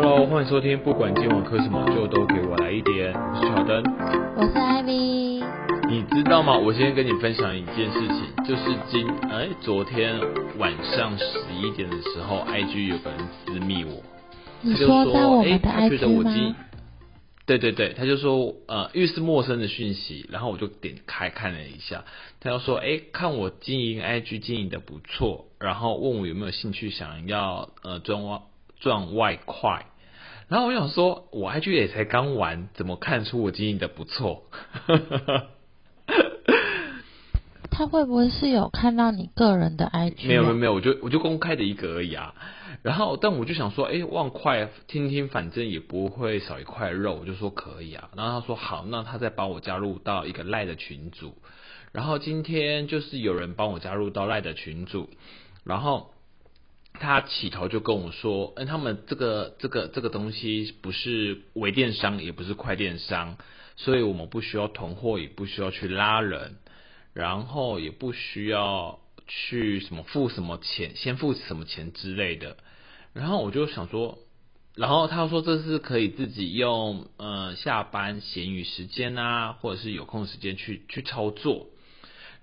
Hello，欢迎收听，不管今晚喝什么，就都给我来一点。我是小灯，我是艾米。你知道吗？我今天跟你分享一件事情，就是今哎昨天晚上十一点的时候，IG 有个人私密我，就说哎觉得我今？对对对，他就说呃，因为是陌生的讯息，然后我就点开看了一下，他就说哎，看我经营 IG 经营的不错，然后问我有没有兴趣想要呃赚外赚外快，然后我想说，我 IG 也才刚玩，怎么看出我经营的不错？他会不会是有看到你个人的 IG？、啊、没有没有没有，我就我就公开的一个而已啊。然后，但我就想说，哎，万块听听，反正也不会少一块肉，我就说可以啊。然后他说好，那他再帮我加入到一个赖的群组。然后今天就是有人帮我加入到赖的群组，然后他起头就跟我说，嗯，他们这个这个这个东西不是微电商，也不是快电商，所以我们不需要囤货，也不需要去拉人，然后也不需要去什么付什么钱，先付什么钱之类的。然后我就想说，然后他说这是可以自己用呃下班闲余时间啊，或者是有空时间去去操作。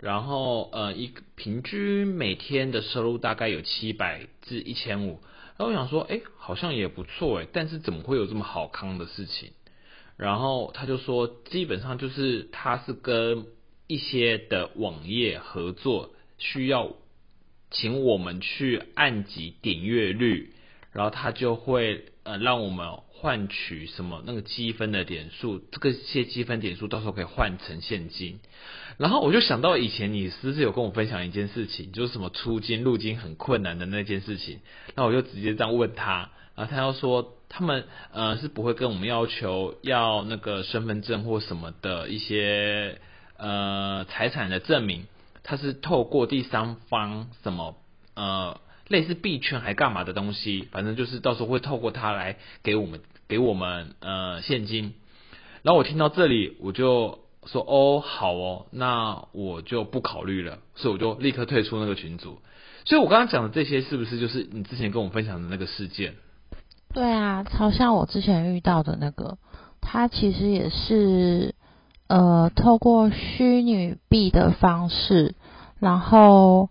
然后呃一平均每天的收入大概有七百至一千五。然后我想说，哎，好像也不错哎，但是怎么会有这么好康的事情？然后他就说，基本上就是他是跟一些的网页合作，需要请我们去按几点阅率，然后他就会呃让我们换取什么那个积分的点数，这个些积分点数到时候可以换成现金。然后我就想到以前你是不是有跟我分享一件事情，就是什么出金入金很困难的那件事情，那我就直接这样问他，然后他要说他们呃是不会跟我们要求要那个身份证或什么的一些呃财产的证明，他是透过第三方什么呃类似币圈还干嘛的东西，反正就是到时候会透过它来给我们给我们呃现金。然后我听到这里，我就说哦好哦，那我就不考虑了，所以我就立刻退出那个群组。所以我刚刚讲的这些，是不是就是你之前跟我分享的那个事件？对啊，超像我之前遇到的那个，他其实也是呃透过虚拟币的方式，然后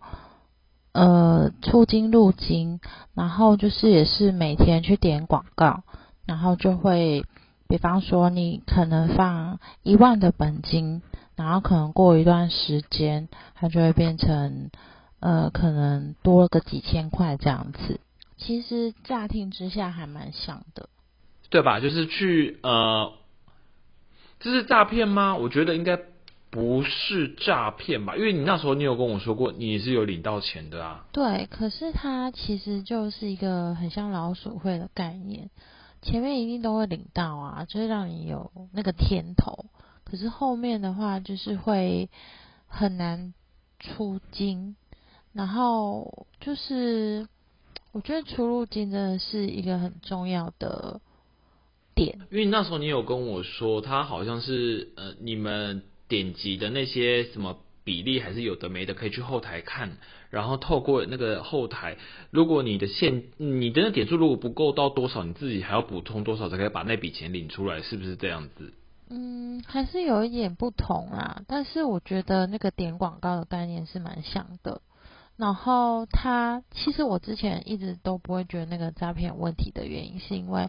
呃出金入金，然后就是也是每天去点广告，然后就会，比方说你可能放一万的本金，然后可能过一段时间，它就会变成呃可能多个几千块这样子。其实乍听之下还蛮像的。对吧？就是去呃，这是诈骗吗？我觉得应该不是诈骗吧，因为你那时候你有跟我说过你是有领到钱的啊。对，可是它其实就是一个很像老鼠会的概念，前面一定都会领到啊，就是让你有那个甜头。可是后面的话就是会很难出金，然后就是我觉得出入金真的是一个很重要的点。因为那时候你有跟我说，他好像是呃，你们点击的那些什么比例还是有的没的，可以去后台看，然后透过那个后台，如果你的现你的那点数如果不够到多少，你自己还要补充多少才可以把那笔钱领出来，是不是这样子？嗯，还是有一点不同啊，但是我觉得那个点广告的概念是蛮像的。然后它其实我之前一直都不会觉得那个诈骗有问题的原因，是因为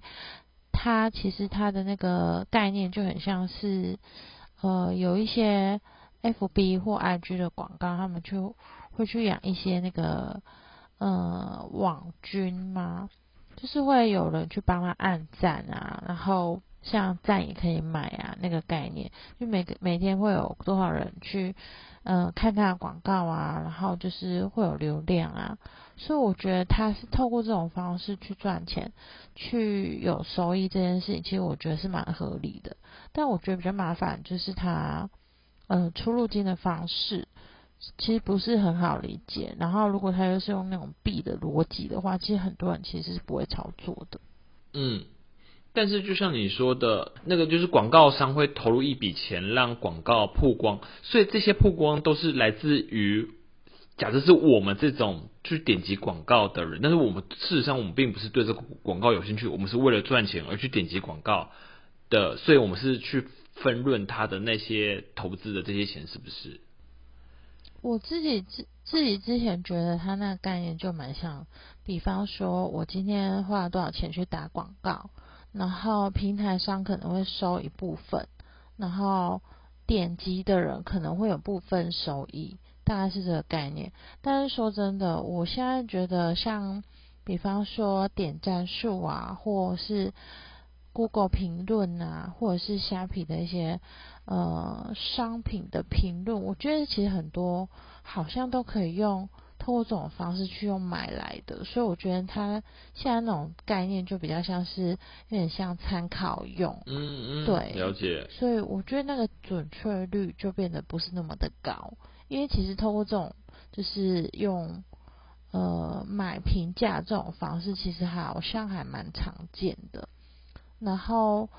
它其实它的那个概念就很像是呃有一些 FB 或 IG 的广告，他们就会去养一些那个呃网军嘛，就是会有人去帮他按赞啊，然后像赞也可以买啊，那个概念，就每个每天会有多少人去呃看他的广告啊，然后就是会有流量啊，所以我觉得他是透过这种方式去赚钱，去有收益这件事情，其实我觉得是蛮合理的。但我觉得比较麻烦就是他呃出入金的方式。其实不是很好理解，然后如果他又是用那种币的逻辑的话，其实很多人其实是不会操作的。嗯，但是就像你说的，那个就是广告商会投入一笔钱让广告曝光，所以这些曝光都是来自于假设是我们这种去点击广告的人，但是我们事实上我们并不是对这个广告有兴趣，我们是为了赚钱而去点击广告的，所以我们是去分润他的那些投资的这些钱，是不是？我自己自自己之前觉得他那个概念就蛮像，比方说我今天花了多少钱去打广告，然后平台上可能会收一部分，然后点击的人可能会有部分收益，大概是这个概念。但是说真的，我现在觉得像比方说点赞数啊，或是 Google 评论啊，或者是虾皮的一些。呃，商品的评论，我觉得其实很多好像都可以用通过这种方式去用买来的，所以我觉得它现在那种概念就比较像是有点像参考用，嗯嗯，对，了解。所以我觉得那个准确率就变得不是那么的高，因为其实透过这种就是用呃买评价这种方式，其实好像还蛮常见的，然后。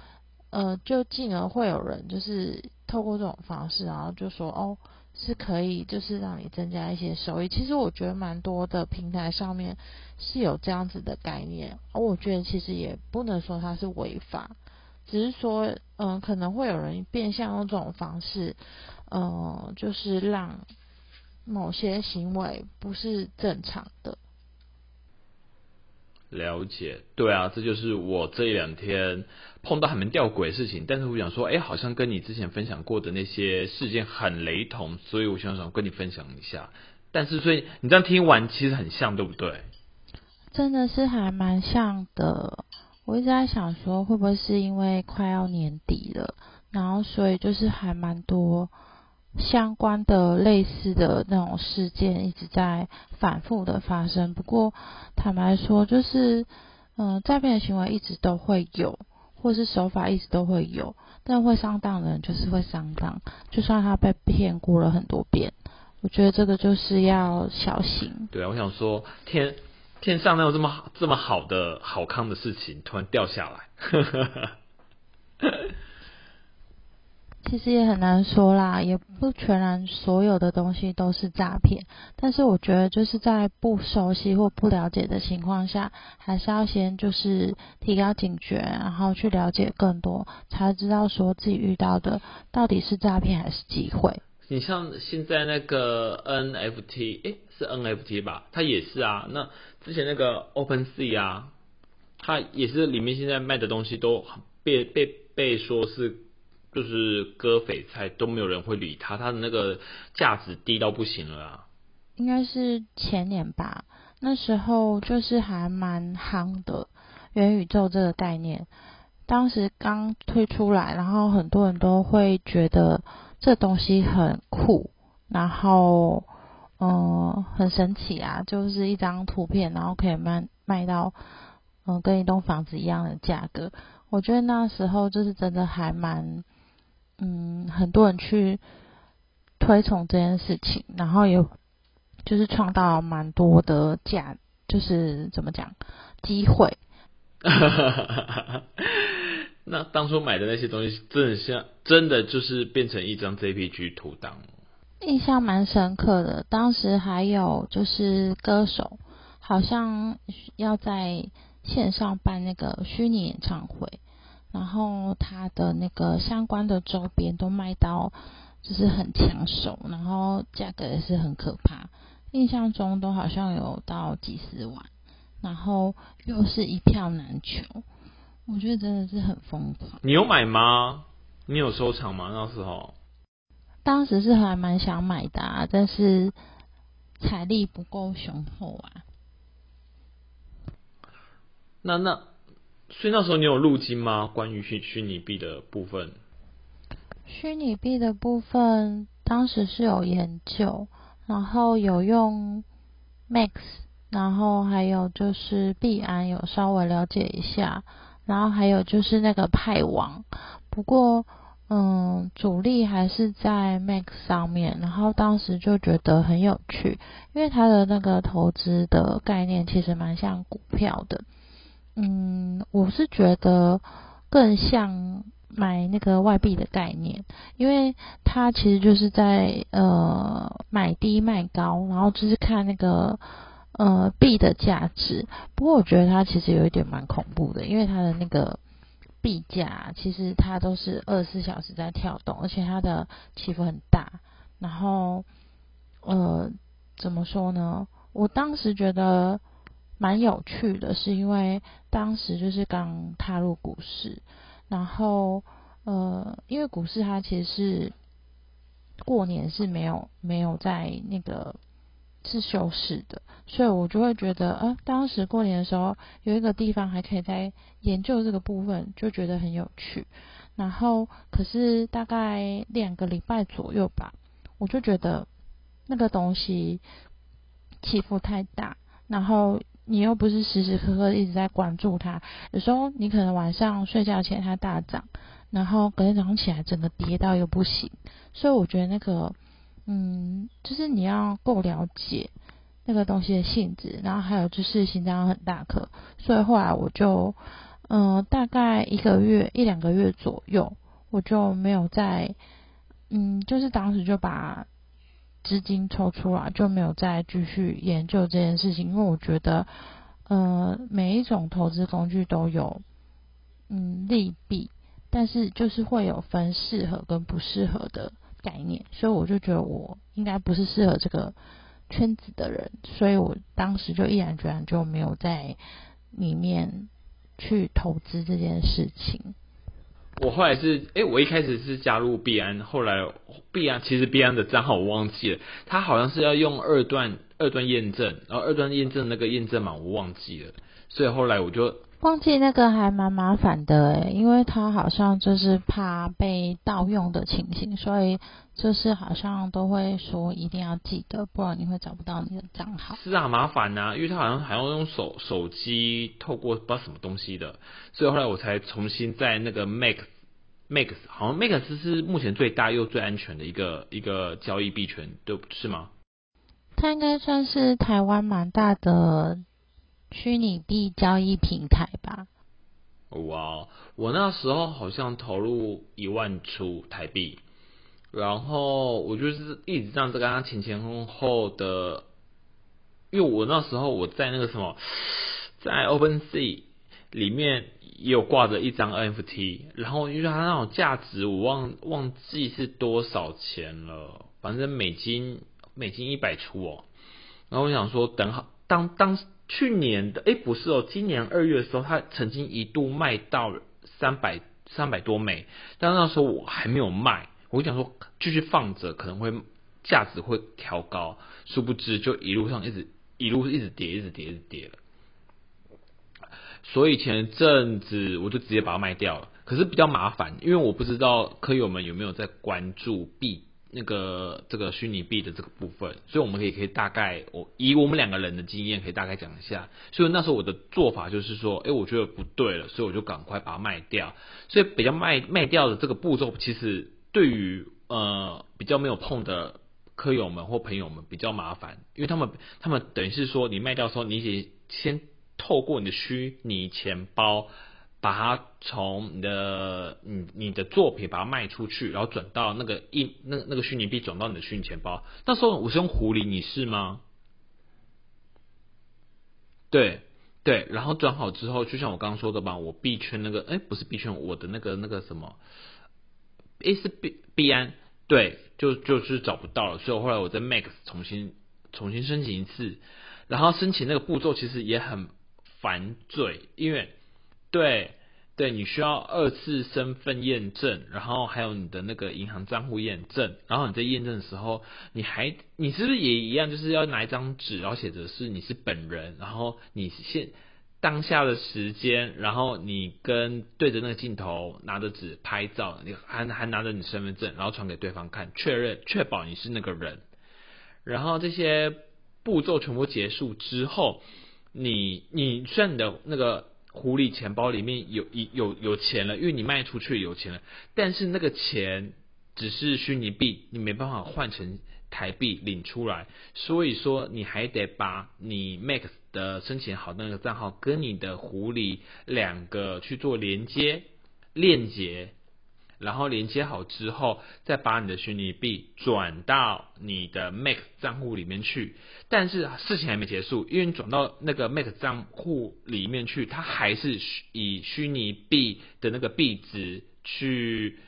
呃，就进而会有人就是透过这种方式，然后就说哦，是可以就是让你增加一些收益。其实我觉得蛮多的平台上面是有这样子的概念，而我觉得其实也不能说它是违法，只是说嗯，可能会有人变相用这种方式，嗯，就是让某些行为不是正常的。了解，对啊，这就是我这两天碰到很蛮吊诡的事情，但是我想说，哎，好像跟你之前分享过的那些事件很雷同，所以我想想跟你分享一下。但是，所以你这样听完，其实很像，对不对？真的是还蛮像的。我一直在想说，会不会是因为快要年底了，然后所以就是还蛮多。相关的类似的那种事件一直在反复的发生。不过坦白说，就是嗯，诈骗的行为一直都会有，或是手法一直都会有。但会上当的人就是会上当，就算他被骗过了很多遍，我觉得这个就是要小心。对啊，我想说，天天上能有这么好这么好的好康的事情突然掉下来？其实也很难说啦，也不全然所有的东西都是诈骗。但是我觉得就是在不熟悉或不了解的情况下，还是要先就是提高警觉，然后去了解更多，才知道说自己遇到的到底是诈骗还是机会。你像现在那个 NFT，诶，是 NFT 吧？它也是啊。那之前那个 OpenSea 啊，它也是里面现在卖的东西都被被被说是。就是割肥菜都没有人会理他，他的那个价值低到不行了啊。应该是前年吧，那时候就是还蛮夯的元宇宙这个概念，当时刚推出来，然后很多人都会觉得这东西很酷，然后嗯很神奇啊，就是一张图片，然后可以卖卖到嗯跟一栋房子一样的价格。我觉得那时候就是真的还蛮。嗯，很多人去推崇这件事情，然后也就是创造蛮多的价，就是怎么讲机会。那当初买的那些东西，真的像真的就是变成一张 JPG 图档。印象蛮深刻的，当时还有就是歌手，好像要在线上办那个虚拟演唱会。然后它的那个相关的周边都卖到就是很抢手，然后价格也是很可怕，印象中都好像有到几十万，然后又是一票难求，我觉得真的是很疯狂。你有买吗？你有收藏吗？那时候？当时是还蛮想买的，但是财力不够雄厚啊。那那。所以那时候你有入金吗？关于虚虚拟币的部分？虚拟币的部分当时是有研究，然后有用 Max，然后还有就是币安有稍微了解一下，然后还有就是那个派网，不过嗯主力还是在 Max 上面，然后当时就觉得很有趣，因为它的那个投资的概念其实蛮像股票的。嗯，我是觉得更像买那个外币的概念，因为它其实就是在呃买低卖高，然后就是看那个呃币的价值。不过我觉得它其实有一点蛮恐怖的，因为它的那个币价其实它都是二十四小时在跳动，而且它的起伏很大。然后呃怎么说呢？我当时觉得蛮有趣的，是因为当时就是刚踏入股市。然后，呃，因为股市它其实是过年是没有没有在那个是休市的，所以我就会觉得，呃，当时过年的时候有一个地方还可以在研究这个部分，就觉得很有趣。然后，可是大概两个礼拜左右吧，我就觉得那个东西起伏太大，然后。你又不是时时刻刻一直在关注它，有时候你可能晚上睡觉前它大涨，然后隔天早上起来整个跌到又不行，所以我觉得那个，嗯，就是你要够了解那个东西的性质，然后还有就是心脏很大颗，所以后来我就，嗯，大概一个月一两个月左右，我就没有再，嗯，就是当时就把。资金抽出来就没有再继续研究这件事情，因为我觉得，呃，每一种投资工具都有嗯利弊，但是就是会有分适合跟不适合的概念，所以我就觉得我应该不是适合这个圈子的人，所以我当时就毅然决然就没有在里面去投资这件事情。我后来是，哎，我一开始是加入币安，后来币安其实币安的账号我忘记了，他好像是要用二段二段验证，然后二段验证那个验证码我忘记了，所以后来我就忘记那个还蛮麻烦的诶，因为他好像就是怕被盗用的情形，所以就是好像都会说一定要记得，不然你会找不到你的账号。是啊，麻烦呐，因为他好像还要用手手机透过不知道什么东西的，所以后来我才重新在那个 Max Max 好像 Max 是目前最大又最安全的一个一个交易币权，对是吗？它应该算是台湾蛮大的虚拟币交易平台吧。哇，我那时候好像投入一万出台币，然后我就是一直这样子跟他前前后后的，因为我那时候我在那个什么，在 Open Sea 里面。也有挂着一张 NFT，然后因为它那种价值我忘忘记是多少钱了，反正美金美金一百出哦。然后我想说，等好当当去年的哎不是哦，今年二月的时候，它曾经一度卖到三百三百多美，但那时候我还没有卖，我想说继续放着可能会价值会调高，殊不知就一路上一直一路一直跌，一直跌，一直跌了。所以前阵子我就直接把它卖掉了，可是比较麻烦，因为我不知道科友们有没有在关注币那个这个虚拟币的这个部分，所以我们可以可以大概我以我们两个人的经验可以大概讲一下。所以那时候我的做法就是说，哎，我觉得不对了，所以我就赶快把它卖掉。所以比较卖卖掉的这个步骤，其实对于呃比较没有碰的科友们或朋友们比较麻烦，因为他们他们等于是说你卖掉的时候，你得先。透过你的虚拟钱包，把它从你的你你的作品把它卖出去，然后转到那个一那那个虚拟币转到你的虚拟钱包。那时候我是用狐狸，你是吗？对对，然后转好之后，就像我刚刚说的吧，我币圈那个哎不是币圈，我的那个那个什么，诶是币币安，对，就就是找不到了，所以后来我在 Max 重新重新申请一次，然后申请那个步骤其实也很。烦罪，因为对对，你需要二次身份验证，然后还有你的那个银行账户验证，然后你在验证的时候，你还你是不是也一样，就是要拿一张纸，然后写着是你是本人，然后你现当下的时间，然后你跟对着那个镜头拿着纸拍照，你还还拿着你身份证，然后传给对方看，确认确保你是那个人，然后这些步骤全部结束之后。你你虽然你的那个狐狸钱包里面有有有钱了，因为你卖出去有钱了，但是那个钱只是虚拟币，你没办法换成台币领出来，所以说你还得把你 Max 的申请好那个账号跟你的狐狸两个去做连接链接，然后连接好之后，再把你的虚拟币转到你的 Mac 账户里面去。但是事情还没结束，因为你转到那个 Mac 账户里面去，它还是以虚拟币的那个币值去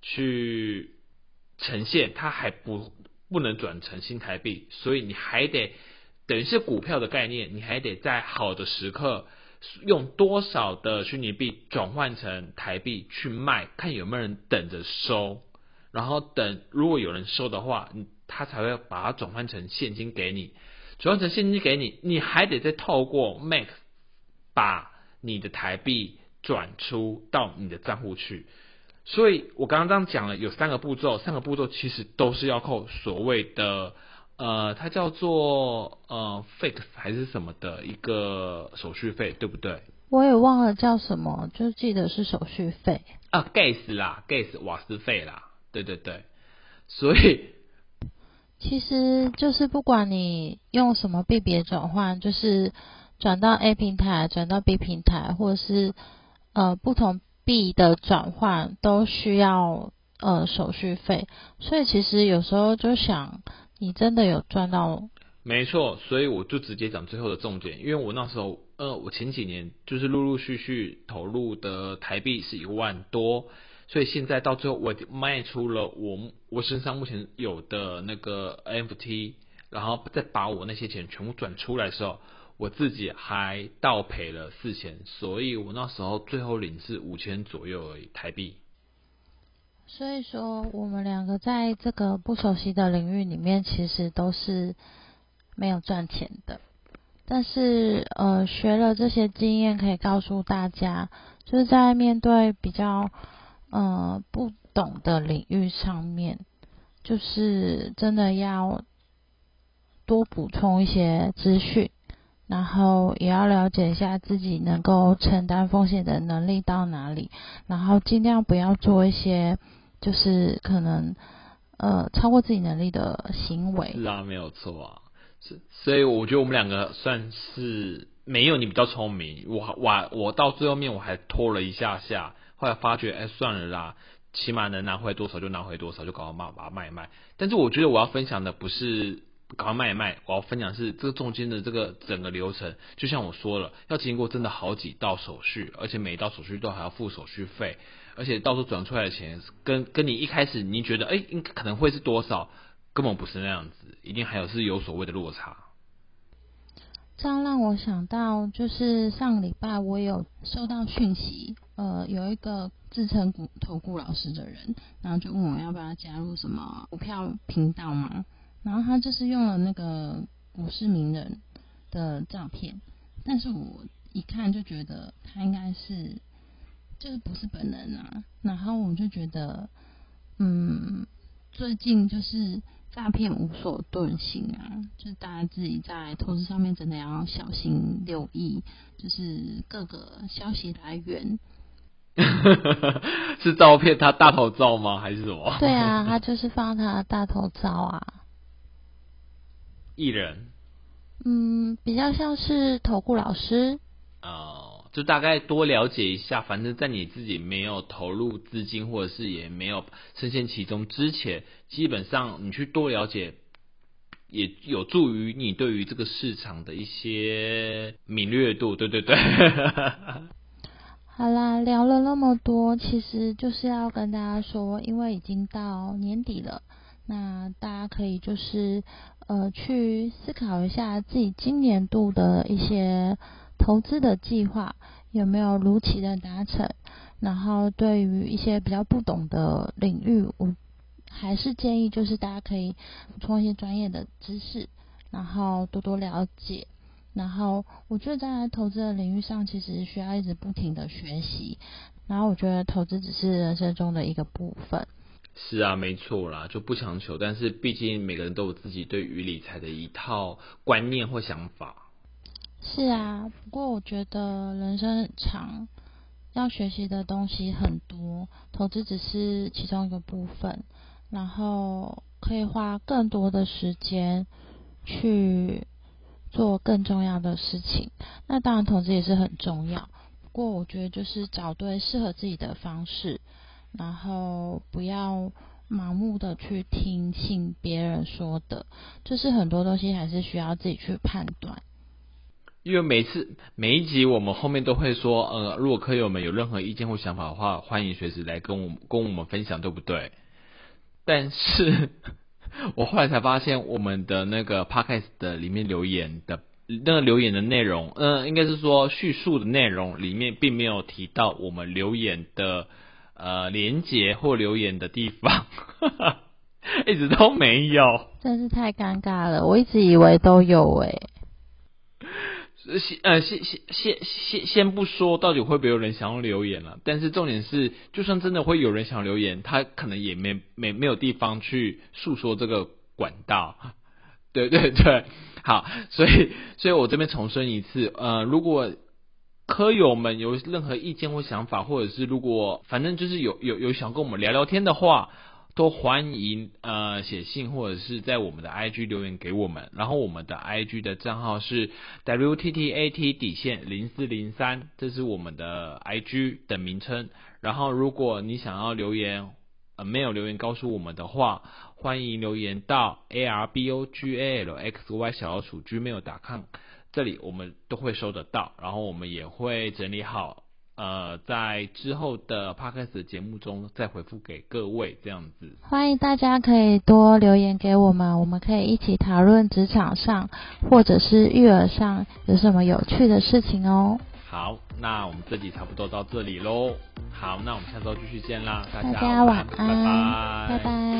去呈现，它还不不能转成新台币，所以你还得等于是股票的概念，你还得在好的时刻。用多少的虚拟币转换成台币去卖，看有没有人等着收，然后等如果有人收的话，他才会把它转换成现金给你，转换成现金给你，你还得再透过 Max 把你的台币转出到你的账户去。所以我刚刚这样讲了，有三个步骤，三个步骤其实都是要扣所谓的。呃，它叫做呃 fix 还是什么的一个手续费，对不对？我也忘了叫什么，就记得是手续费啊，gas 啦，gas 瓦斯费啦，对对对。所以其实就是不管你用什么币别转换，就是转到 A 平台、转到 B 平台，或者是呃不同币的转换，都需要呃手续费。所以其实有时候就想。你真的有赚到？没错，所以我就直接讲最后的重点，因为我那时候，呃，我前几年就是陆陆续续投入的台币是一万多，所以现在到最后我卖出了我我身上目前有的那个 NFT，然后再把我那些钱全部转出来的时候，我自己还倒赔了四千，所以我那时候最后领是五千左右而已台币。所以说，我们两个在这个不熟悉的领域里面，其实都是没有赚钱的。但是，呃，学了这些经验，可以告诉大家，就是在面对比较呃不懂的领域上面，就是真的要多补充一些资讯，然后也要了解一下自己能够承担风险的能力到哪里，然后尽量不要做一些。就是可能呃超过自己能力的行为是啊，没有错啊，是所以我觉得我们两个算是没有你比较聪明，我我我到最后面我还拖了一下下，后来发觉哎算了啦，起码能拿回多少就拿回多少，就搞到卖把它卖卖。但是我觉得我要分享的不是搞快卖一卖，我要分享是这个中间的这个整个流程，就像我说了，要经过真的好几道手续，而且每一道手续都还要付手续费。而且到时候转出来的钱，跟跟你一开始你觉得哎，应可能会是多少，根本不是那样子，一定还有是有所谓的落差。这样让我想到，就是上礼拜我有收到讯息，呃，有一个自称股投顾老师的人，然后就问我要不要加入什么股票频道嘛，然后他就是用了那个股市名人的照片，但是我一看就觉得他应该是。就是不是本人啊，然后我就觉得，嗯，最近就是诈骗无所遁形啊，就是大家自己在投资上面真的要小心留意，就是各个消息来源。是照片他大头照吗？还是什么？对啊，他 就是放他的大头照啊。艺人？嗯，比较像是投顾老师。哦。就大概多了解一下，反正在你自己没有投入资金或者是也没有深陷其中之前，基本上你去多了解，也有助于你对于这个市场的一些敏锐度。对对对。好啦，聊了那么多，其实就是要跟大家说，因为已经到年底了，那大家可以就是呃去思考一下自己今年度的一些。投资的计划有没有如期的达成？然后对于一些比较不懂的领域，我还是建议就是大家可以补充一些专业的知识，然后多多了解。然后我觉得在投资的领域上，其实需要一直不停的学习。然后我觉得投资只是人生中的一个部分。是啊，没错啦，就不强求。但是毕竟每个人都有自己对于理财的一套观念或想法。是啊，不过我觉得人生很长，要学习的东西很多，投资只是其中一个部分，然后可以花更多的时间去做更重要的事情。那当然，投资也是很重要，不过我觉得就是找对适合自己的方式，然后不要盲目的去听信别人说的，就是很多东西还是需要自己去判断。因为每次每一集我们后面都会说，呃，如果客友们有任何意见或想法的话，欢迎随时来跟我跟我们分享，对不对？但是 我后来才发现，我们的那个 podcast 的里面留言的那个留言的内容，嗯、应该是说叙述的内容里面并没有提到我们留言的呃连接或留言的地方，一直都没有。真是太尴尬了，我一直以为都有欸、先呃先先先先先不说到底会不会有人想要留言了，但是重点是，就算真的会有人想留言，他可能也没没没有地方去诉说这个管道。对对对，好，所以所以我这边重申一次，呃，如果科友们有任何意见或想法，或者是如果反正就是有有有想跟我们聊聊天的话，都欢迎呃写信或者是在我们的 IG 留言给我们，然后我们的 IG 的账号是 WTTAT 底线零四零三，这是我们的 IG 的名称。然后如果你想要留言，呃没有留言告诉我们的话，欢迎留言到 ARBOGALXY 小老鼠 gmail.com，这里我们都会收得到，然后我们也会整理好。呃，在之后的 podcast 的节目中再回复给各位这样子。欢迎大家可以多留言给我们，我们可以一起讨论职场上或者是育儿上有什么有趣的事情哦。好，那我们这集差不多到这里喽。好，那我们下周继续见啦，大大家家晚拜安，拜拜拜